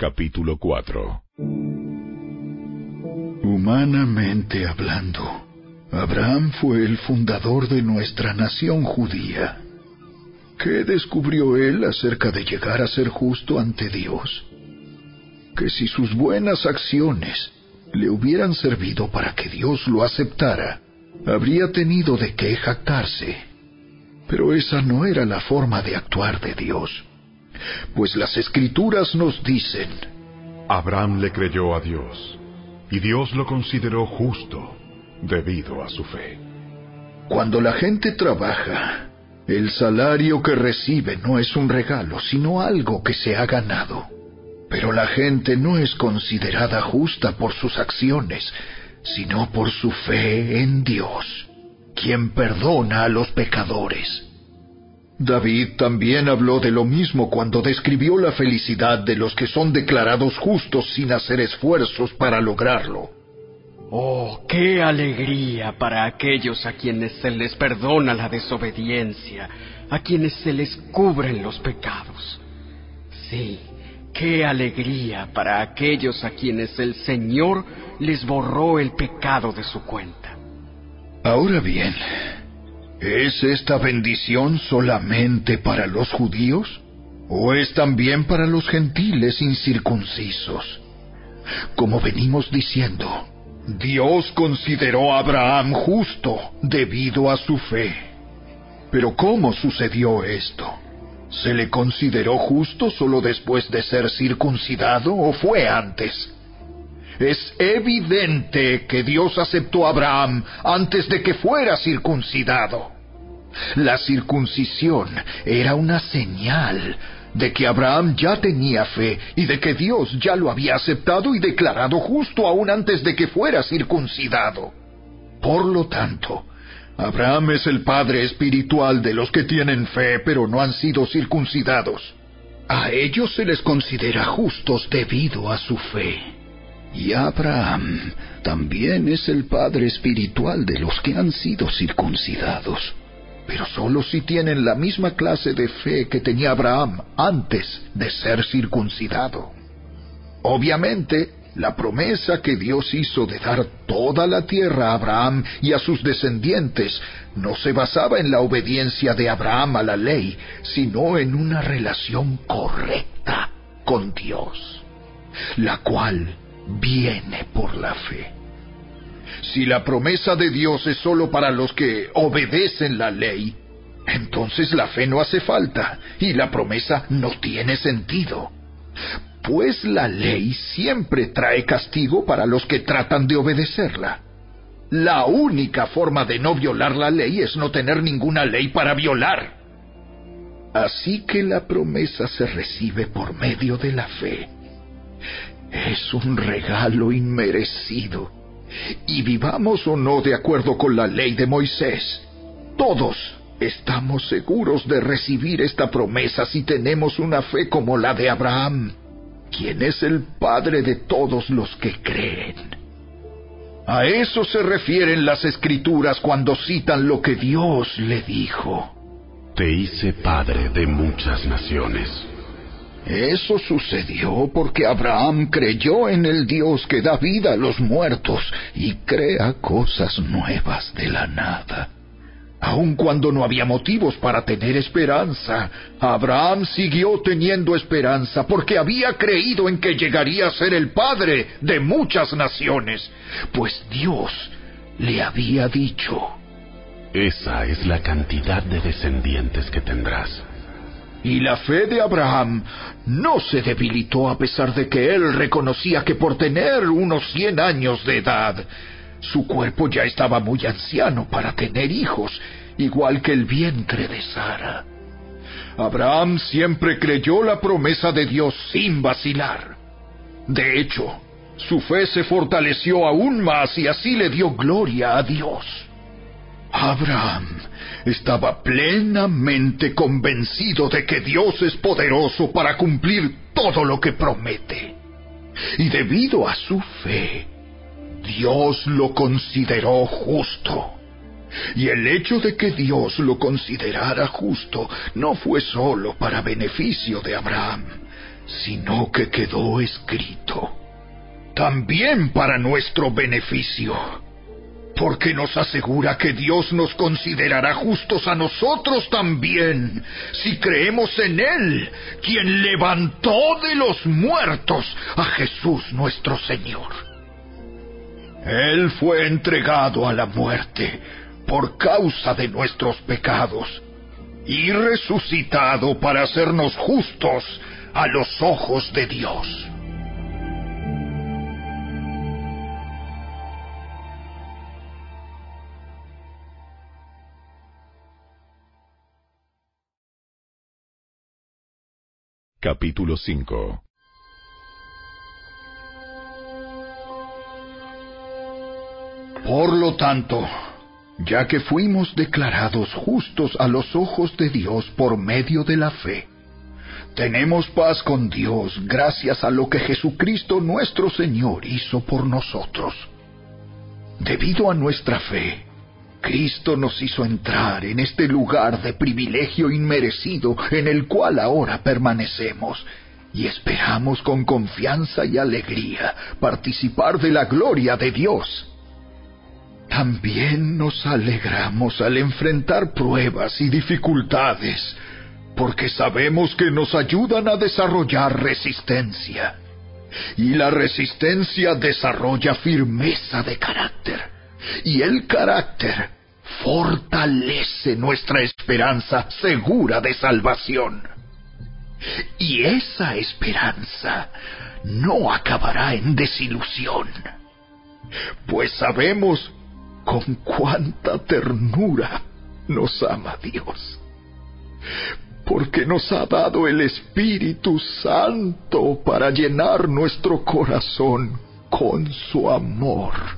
Capítulo 4 Humanamente hablando, Abraham fue el fundador de nuestra nación judía. ¿Qué descubrió él acerca de llegar a ser justo ante Dios? Que si sus buenas acciones le hubieran servido para que Dios lo aceptara, habría tenido de qué jactarse. Pero esa no era la forma de actuar de Dios, pues las escrituras nos dicen, Abraham le creyó a Dios, y Dios lo consideró justo debido a su fe. Cuando la gente trabaja, el salario que recibe no es un regalo, sino algo que se ha ganado. Pero la gente no es considerada justa por sus acciones, sino por su fe en Dios, quien perdona a los pecadores. David también habló de lo mismo cuando describió la felicidad de los que son declarados justos sin hacer esfuerzos para lograrlo. Oh, qué alegría para aquellos a quienes se les perdona la desobediencia, a quienes se les cubren los pecados. Sí, qué alegría para aquellos a quienes el Señor les borró el pecado de su cuenta. Ahora bien, ¿es esta bendición solamente para los judíos? ¿O es también para los gentiles incircuncisos? Como venimos diciendo, Dios consideró a Abraham justo debido a su fe. Pero ¿cómo sucedió esto? ¿Se le consideró justo solo después de ser circuncidado o fue antes? Es evidente que Dios aceptó a Abraham antes de que fuera circuncidado. La circuncisión era una señal de que Abraham ya tenía fe y de que Dios ya lo había aceptado y declarado justo aún antes de que fuera circuncidado. Por lo tanto, Abraham es el padre espiritual de los que tienen fe pero no han sido circuncidados. A ellos se les considera justos debido a su fe. Y Abraham también es el padre espiritual de los que han sido circuncidados pero solo si tienen la misma clase de fe que tenía Abraham antes de ser circuncidado. Obviamente, la promesa que Dios hizo de dar toda la tierra a Abraham y a sus descendientes no se basaba en la obediencia de Abraham a la ley, sino en una relación correcta con Dios, la cual viene por la fe. Si la promesa de Dios es solo para los que obedecen la ley, entonces la fe no hace falta y la promesa no tiene sentido. Pues la ley siempre trae castigo para los que tratan de obedecerla. La única forma de no violar la ley es no tener ninguna ley para violar. Así que la promesa se recibe por medio de la fe. Es un regalo inmerecido y vivamos o no de acuerdo con la ley de Moisés, todos estamos seguros de recibir esta promesa si tenemos una fe como la de Abraham, quien es el padre de todos los que creen. A eso se refieren las escrituras cuando citan lo que Dios le dijo. Te hice padre de muchas naciones. Eso sucedió porque Abraham creyó en el Dios que da vida a los muertos y crea cosas nuevas de la nada. Aun cuando no había motivos para tener esperanza, Abraham siguió teniendo esperanza porque había creído en que llegaría a ser el padre de muchas naciones, pues Dios le había dicho, Esa es la cantidad de descendientes que tendrás. Y la fe de Abraham no se debilitó a pesar de que él reconocía que por tener unos cien años de edad, su cuerpo ya estaba muy anciano para tener hijos, igual que el vientre de Sara. Abraham siempre creyó la promesa de Dios sin vacilar. De hecho, su fe se fortaleció aún más y así le dio gloria a Dios. Abraham estaba plenamente convencido de que Dios es poderoso para cumplir todo lo que promete. Y debido a su fe, Dios lo consideró justo. Y el hecho de que Dios lo considerara justo no fue solo para beneficio de Abraham, sino que quedó escrito, también para nuestro beneficio, porque nos asegura que Dios nos considerará justos a nosotros también, si creemos en Él, quien levantó de los muertos a Jesús nuestro Señor. Él fue entregado a la muerte por causa de nuestros pecados y resucitado para hacernos justos a los ojos de Dios. Capítulo 5 Por lo tanto, ya que fuimos declarados justos a los ojos de Dios por medio de la fe, tenemos paz con Dios gracias a lo que Jesucristo nuestro Señor hizo por nosotros. Debido a nuestra fe, Cristo nos hizo entrar en este lugar de privilegio inmerecido en el cual ahora permanecemos y esperamos con confianza y alegría participar de la gloria de Dios. También nos alegramos al enfrentar pruebas y dificultades, porque sabemos que nos ayudan a desarrollar resistencia. Y la resistencia desarrolla firmeza de carácter. Y el carácter fortalece nuestra esperanza segura de salvación. Y esa esperanza no acabará en desilusión, pues sabemos con cuánta ternura nos ama Dios. Porque nos ha dado el Espíritu Santo para llenar nuestro corazón con su amor.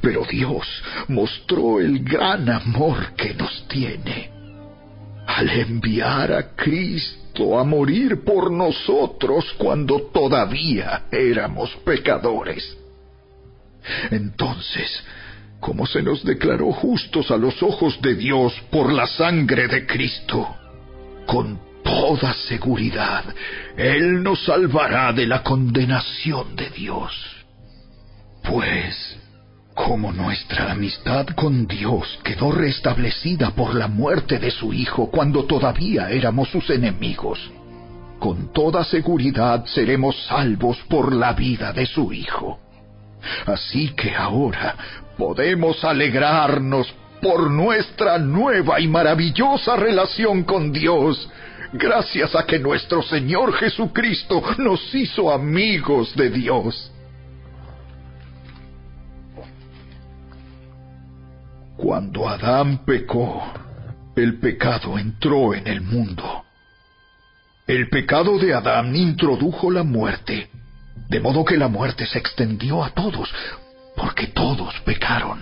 Pero Dios mostró el gran amor que nos tiene al enviar a Cristo a morir por nosotros cuando todavía éramos pecadores. Entonces, como se nos declaró justos a los ojos de Dios por la sangre de Cristo, con toda seguridad, Él nos salvará de la condenación de Dios. Pues, como nuestra amistad con Dios quedó restablecida por la muerte de su Hijo cuando todavía éramos sus enemigos, con toda seguridad seremos salvos por la vida de su Hijo. Así que ahora podemos alegrarnos por nuestra nueva y maravillosa relación con Dios, gracias a que nuestro Señor Jesucristo nos hizo amigos de Dios. Cuando Adán pecó, el pecado entró en el mundo. El pecado de Adán introdujo la muerte, de modo que la muerte se extendió a todos, porque todos pecaron.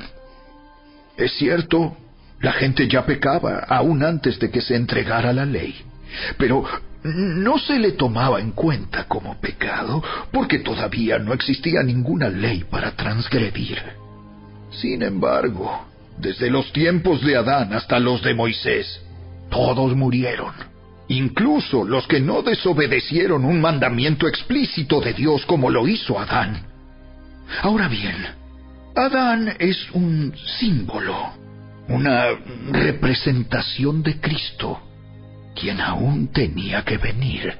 Es cierto, la gente ya pecaba aún antes de que se entregara la ley, pero no se le tomaba en cuenta como pecado porque todavía no existía ninguna ley para transgredir. Sin embargo, desde los tiempos de Adán hasta los de Moisés, todos murieron, incluso los que no desobedecieron un mandamiento explícito de Dios como lo hizo Adán. Ahora bien, Adán es un símbolo, una representación de Cristo, quien aún tenía que venir.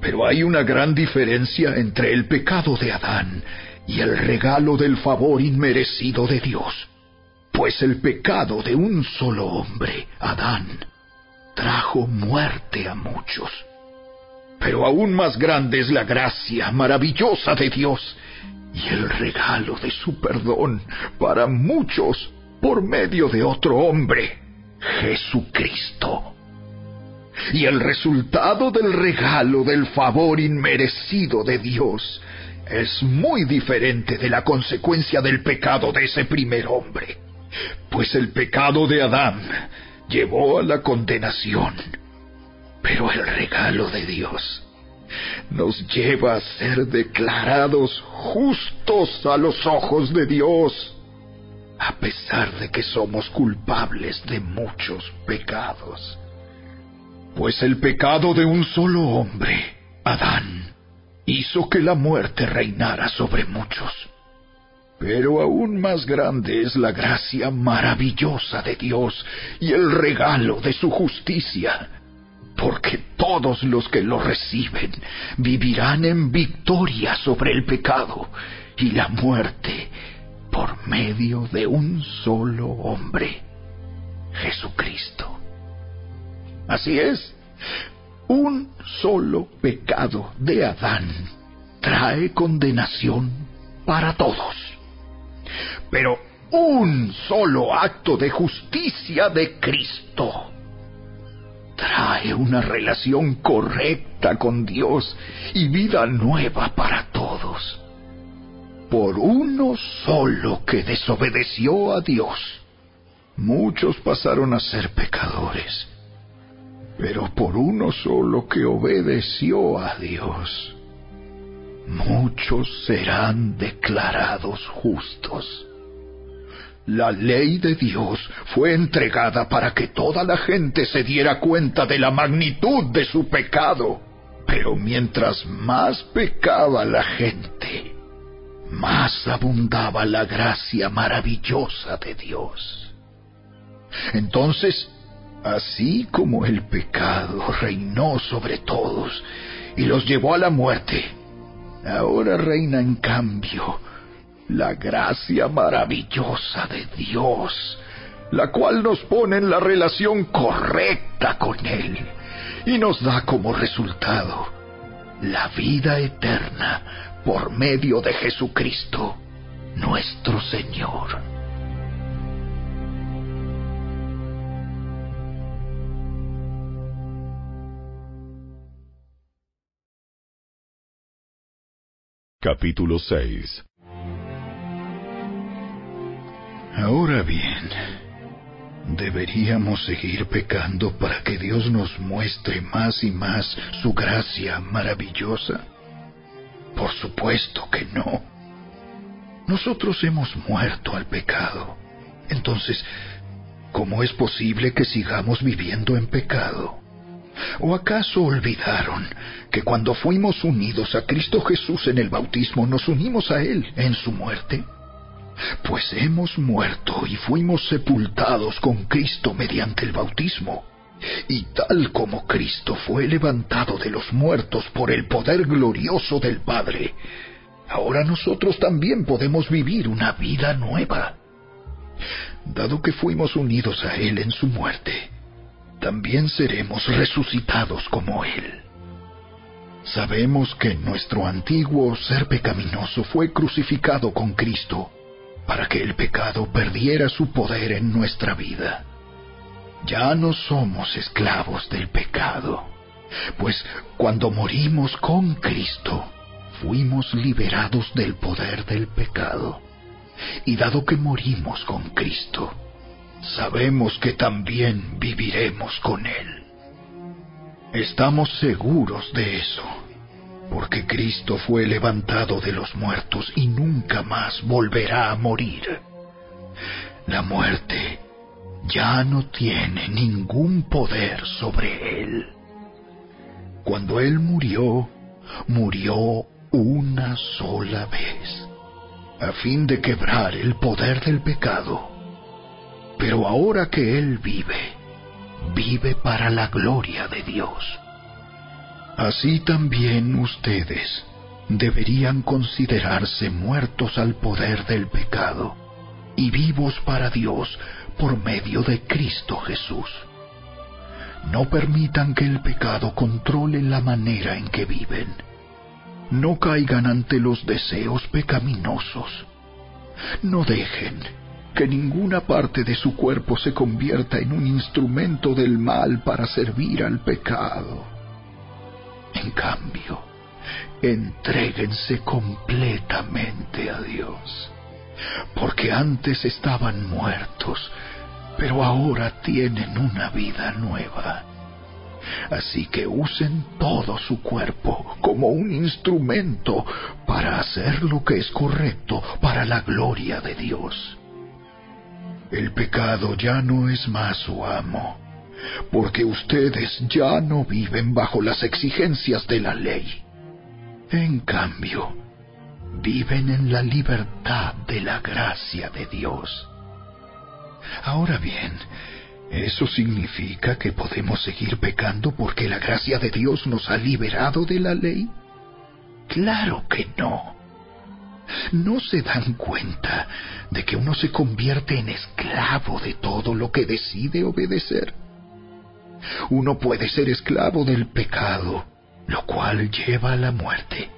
Pero hay una gran diferencia entre el pecado de Adán y el regalo del favor inmerecido de Dios, pues el pecado de un solo hombre, Adán, trajo muerte a muchos. Pero aún más grande es la gracia maravillosa de Dios y el regalo de su perdón para muchos por medio de otro hombre, Jesucristo. Y el resultado del regalo del favor inmerecido de Dios es muy diferente de la consecuencia del pecado de ese primer hombre. Pues el pecado de Adán llevó a la condenación. Pero el regalo de Dios nos lleva a ser declarados justos a los ojos de Dios, a pesar de que somos culpables de muchos pecados. Pues el pecado de un solo hombre, Adán, hizo que la muerte reinara sobre muchos. Pero aún más grande es la gracia maravillosa de Dios y el regalo de su justicia, porque todos los que lo reciben vivirán en victoria sobre el pecado y la muerte por medio de un solo hombre, Jesucristo. Así es, un solo pecado de Adán trae condenación para todos. Pero un solo acto de justicia de Cristo trae una relación correcta con Dios y vida nueva para todos. Por uno solo que desobedeció a Dios, muchos pasaron a ser pecadores pero por uno solo que obedeció a Dios, muchos serán declarados justos. La ley de Dios fue entregada para que toda la gente se diera cuenta de la magnitud de su pecado. Pero mientras más pecaba la gente, más abundaba la gracia maravillosa de Dios. Entonces Así como el pecado reinó sobre todos y los llevó a la muerte, ahora reina en cambio la gracia maravillosa de Dios, la cual nos pone en la relación correcta con Él y nos da como resultado la vida eterna por medio de Jesucristo, nuestro Señor. Capítulo 6 Ahora bien, ¿deberíamos seguir pecando para que Dios nos muestre más y más su gracia maravillosa? Por supuesto que no. Nosotros hemos muerto al pecado. Entonces, ¿cómo es posible que sigamos viviendo en pecado? ¿O acaso olvidaron que cuando fuimos unidos a Cristo Jesús en el bautismo nos unimos a Él en su muerte? Pues hemos muerto y fuimos sepultados con Cristo mediante el bautismo. Y tal como Cristo fue levantado de los muertos por el poder glorioso del Padre, ahora nosotros también podemos vivir una vida nueva. Dado que fuimos unidos a Él en su muerte, también seremos resucitados como Él. Sabemos que nuestro antiguo ser pecaminoso fue crucificado con Cristo para que el pecado perdiera su poder en nuestra vida. Ya no somos esclavos del pecado, pues cuando morimos con Cristo, fuimos liberados del poder del pecado. Y dado que morimos con Cristo, sabemos que también viviremos con Él. Estamos seguros de eso, porque Cristo fue levantado de los muertos y nunca más volverá a morir. La muerte ya no tiene ningún poder sobre Él. Cuando Él murió, murió una sola vez, a fin de quebrar el poder del pecado pero ahora que Él vive, vive para la gloria de Dios. Así también ustedes deberían considerarse muertos al poder del pecado y vivos para Dios por medio de Cristo Jesús. No permitan que el pecado controle la manera en que viven. No caigan ante los deseos pecaminosos. No dejen que ninguna parte de su cuerpo se convierta en un instrumento del mal para servir al pecado. En cambio, entréguense completamente a Dios, porque antes estaban muertos, pero ahora tienen una vida nueva. Así que usen todo su cuerpo como un instrumento para hacer lo que es correcto para la gloria de Dios. El pecado ya no es más su amo, porque ustedes ya no viven bajo las exigencias de la ley. En cambio, viven en la libertad de la gracia de Dios. Ahora bien, ¿eso significa que podemos seguir pecando porque la gracia de Dios nos ha liberado de la ley? Claro que no. ¿No se dan cuenta de que uno se convierte en esclavo de todo lo que decide obedecer? Uno puede ser esclavo del pecado, lo cual lleva a la muerte,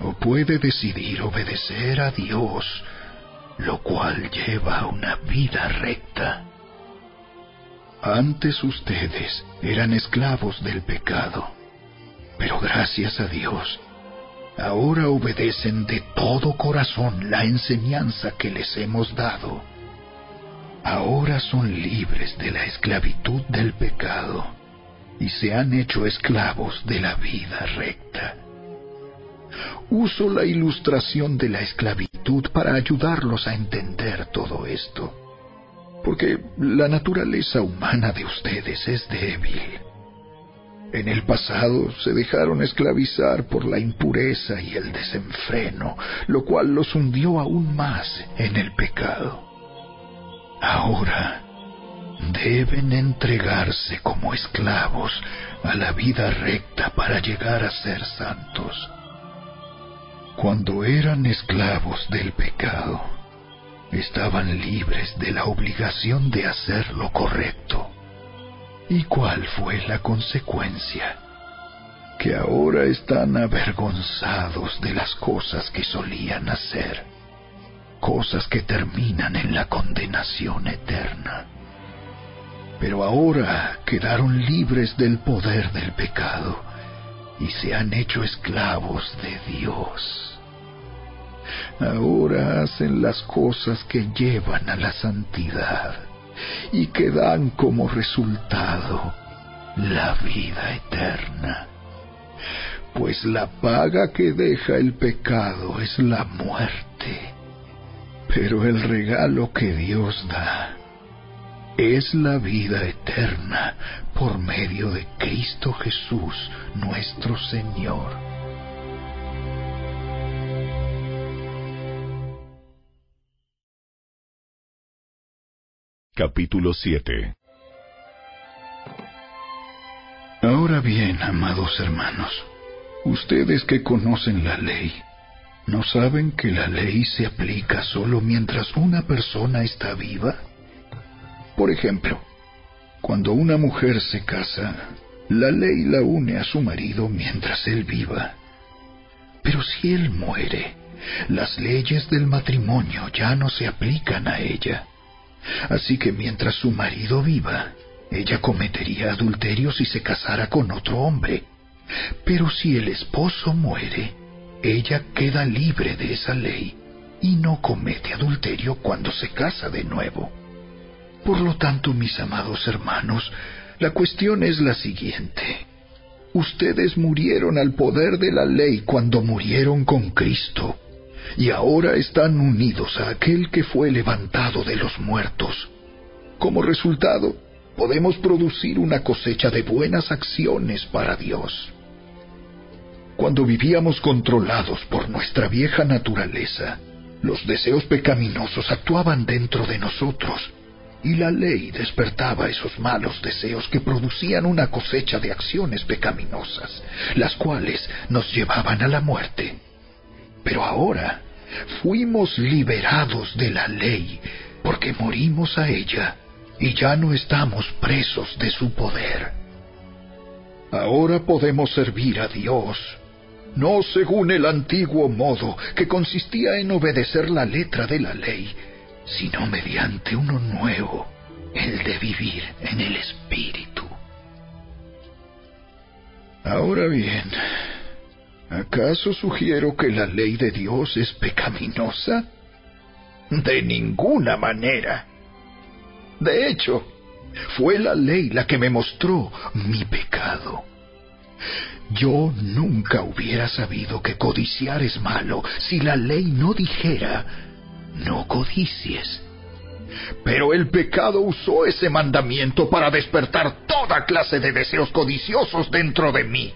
o puede decidir obedecer a Dios, lo cual lleva a una vida recta. Antes ustedes eran esclavos del pecado, pero gracias a Dios, ahora obedecen de todo corazón la enseñanza que les hemos dado. Ahora son libres de la esclavitud del pecado y se han hecho esclavos de la vida recta. Uso la ilustración de la esclavitud para ayudarlos a entender todo esto, porque la naturaleza humana de ustedes es débil. En el pasado se dejaron esclavizar por la impureza y el desenfreno, lo cual los hundió aún más en el pecado. Ahora deben entregarse como esclavos a la vida recta para llegar a ser santos. Cuando eran esclavos del pecado, estaban libres de la obligación de hacer lo correcto. ¿Y cuál fue la consecuencia? Que ahora están avergonzados de las cosas que solían hacer, cosas que terminan en la condenación eterna. Pero ahora quedaron libres del poder del pecado y se han hecho esclavos de Dios. Ahora hacen las cosas que llevan a la santidad y que dan como resultado la vida eterna. Pues la paga que deja el pecado es la muerte, pero el regalo que Dios da es la vida eterna por medio de Cristo Jesús nuestro Señor. Capítulo 7 Ahora bien, amados hermanos, ustedes que conocen la ley, ¿no saben que la ley se aplica solo mientras una persona está viva? Por ejemplo, cuando una mujer se casa, la ley la une a su marido mientras él viva. Pero si él muere, las leyes del matrimonio ya no se aplican a ella. Así que mientras su marido viva, ella cometería adulterio si se casara con otro hombre. Pero si el esposo muere, ella queda libre de esa ley y no comete adulterio cuando se casa de nuevo. Por lo tanto, mis amados hermanos, la cuestión es la siguiente. Ustedes murieron al poder de la ley cuando murieron con Cristo, y ahora están unidos a aquel que fue levantado de los muertos. Como resultado, podemos producir una cosecha de buenas acciones para Dios. Cuando vivíamos controlados por nuestra vieja naturaleza, los deseos pecaminosos actuaban dentro de nosotros y la ley despertaba esos malos deseos que producían una cosecha de acciones pecaminosas, las cuales nos llevaban a la muerte. Pero ahora fuimos liberados de la ley porque morimos a ella y ya no estamos presos de su poder. Ahora podemos servir a Dios, no según el antiguo modo que consistía en obedecer la letra de la ley, sino mediante uno nuevo, el de vivir en el Espíritu. Ahora bien, ¿acaso sugiero que la ley de Dios es pecaminosa? De ninguna manera. De hecho, fue la ley la que me mostró mi pecado. Yo nunca hubiera sabido que codiciar es malo si la ley no dijera, no codicies. Pero el pecado usó ese mandamiento para despertar toda clase de deseos codiciosos dentro de mí.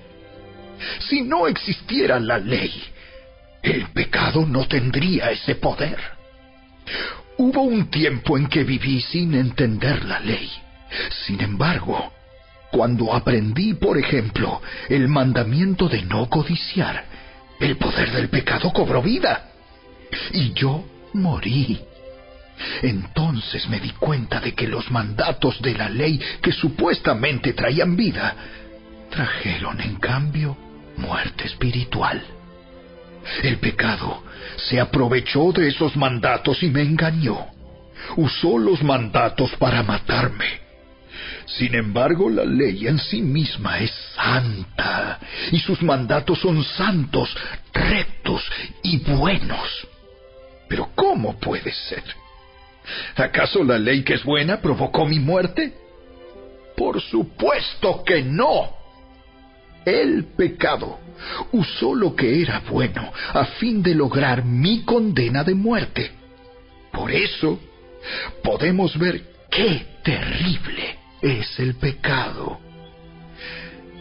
Si no existiera la ley, el pecado no tendría ese poder. Hubo un tiempo en que viví sin entender la ley. Sin embargo, cuando aprendí, por ejemplo, el mandamiento de no codiciar, el poder del pecado cobró vida. Y yo morí. Entonces me di cuenta de que los mandatos de la ley que supuestamente traían vida, trajeron en cambio muerte espiritual. El pecado se aprovechó de esos mandatos y me engañó. Usó los mandatos para matarme. Sin embargo, la ley en sí misma es santa y sus mandatos son santos, rectos y buenos. Pero ¿cómo puede ser? ¿Acaso la ley que es buena provocó mi muerte? Por supuesto que no. El pecado usó lo que era bueno a fin de lograr mi condena de muerte. Por eso podemos ver qué terrible es el pecado.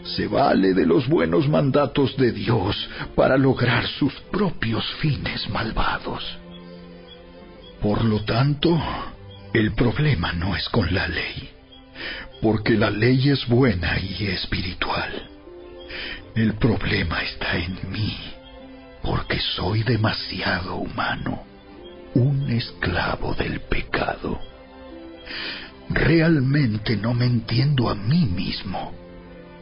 Se vale de los buenos mandatos de Dios para lograr sus propios fines malvados. Por lo tanto, el problema no es con la ley, porque la ley es buena y espiritual. El problema está en mí, porque soy demasiado humano, un esclavo del pecado. Realmente no me entiendo a mí mismo,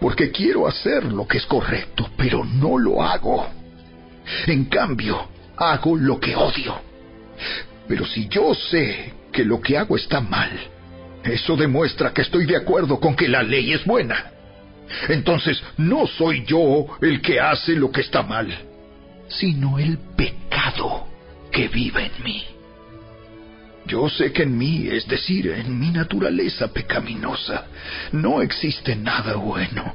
porque quiero hacer lo que es correcto, pero no lo hago. En cambio, hago lo que odio. Pero si yo sé que lo que hago está mal, eso demuestra que estoy de acuerdo con que la ley es buena. Entonces no soy yo el que hace lo que está mal, sino el pecado que vive en mí. Yo sé que en mí, es decir, en mi naturaleza pecaminosa, no existe nada bueno.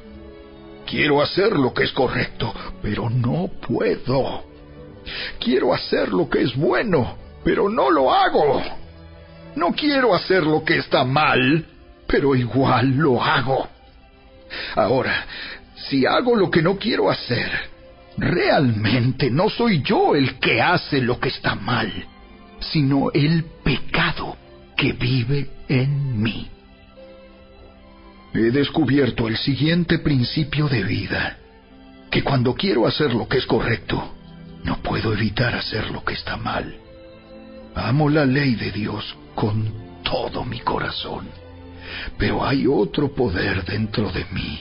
Quiero hacer lo que es correcto, pero no puedo. Quiero hacer lo que es bueno, pero no lo hago. No quiero hacer lo que está mal, pero igual lo hago. Ahora, si hago lo que no quiero hacer, realmente no soy yo el que hace lo que está mal, sino el pecado que vive en mí. He descubierto el siguiente principio de vida, que cuando quiero hacer lo que es correcto, no puedo evitar hacer lo que está mal. Amo la ley de Dios con todo mi corazón, pero hay otro poder dentro de mí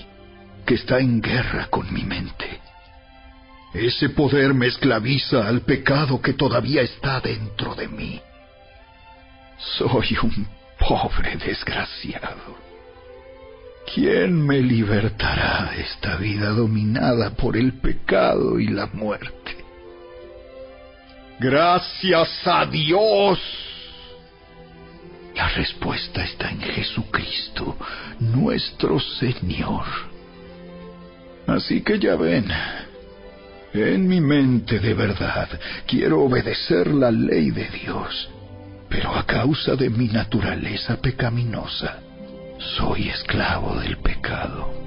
que está en guerra con mi mente. Ese poder me esclaviza al pecado que todavía está dentro de mí. Soy un pobre desgraciado. ¿Quién me libertará de esta vida dominada por el pecado y la muerte? Gracias a Dios. La respuesta está en Jesucristo, nuestro Señor. Así que ya ven, en mi mente de verdad quiero obedecer la ley de Dios, pero a causa de mi naturaleza pecaminosa, soy esclavo del pecado.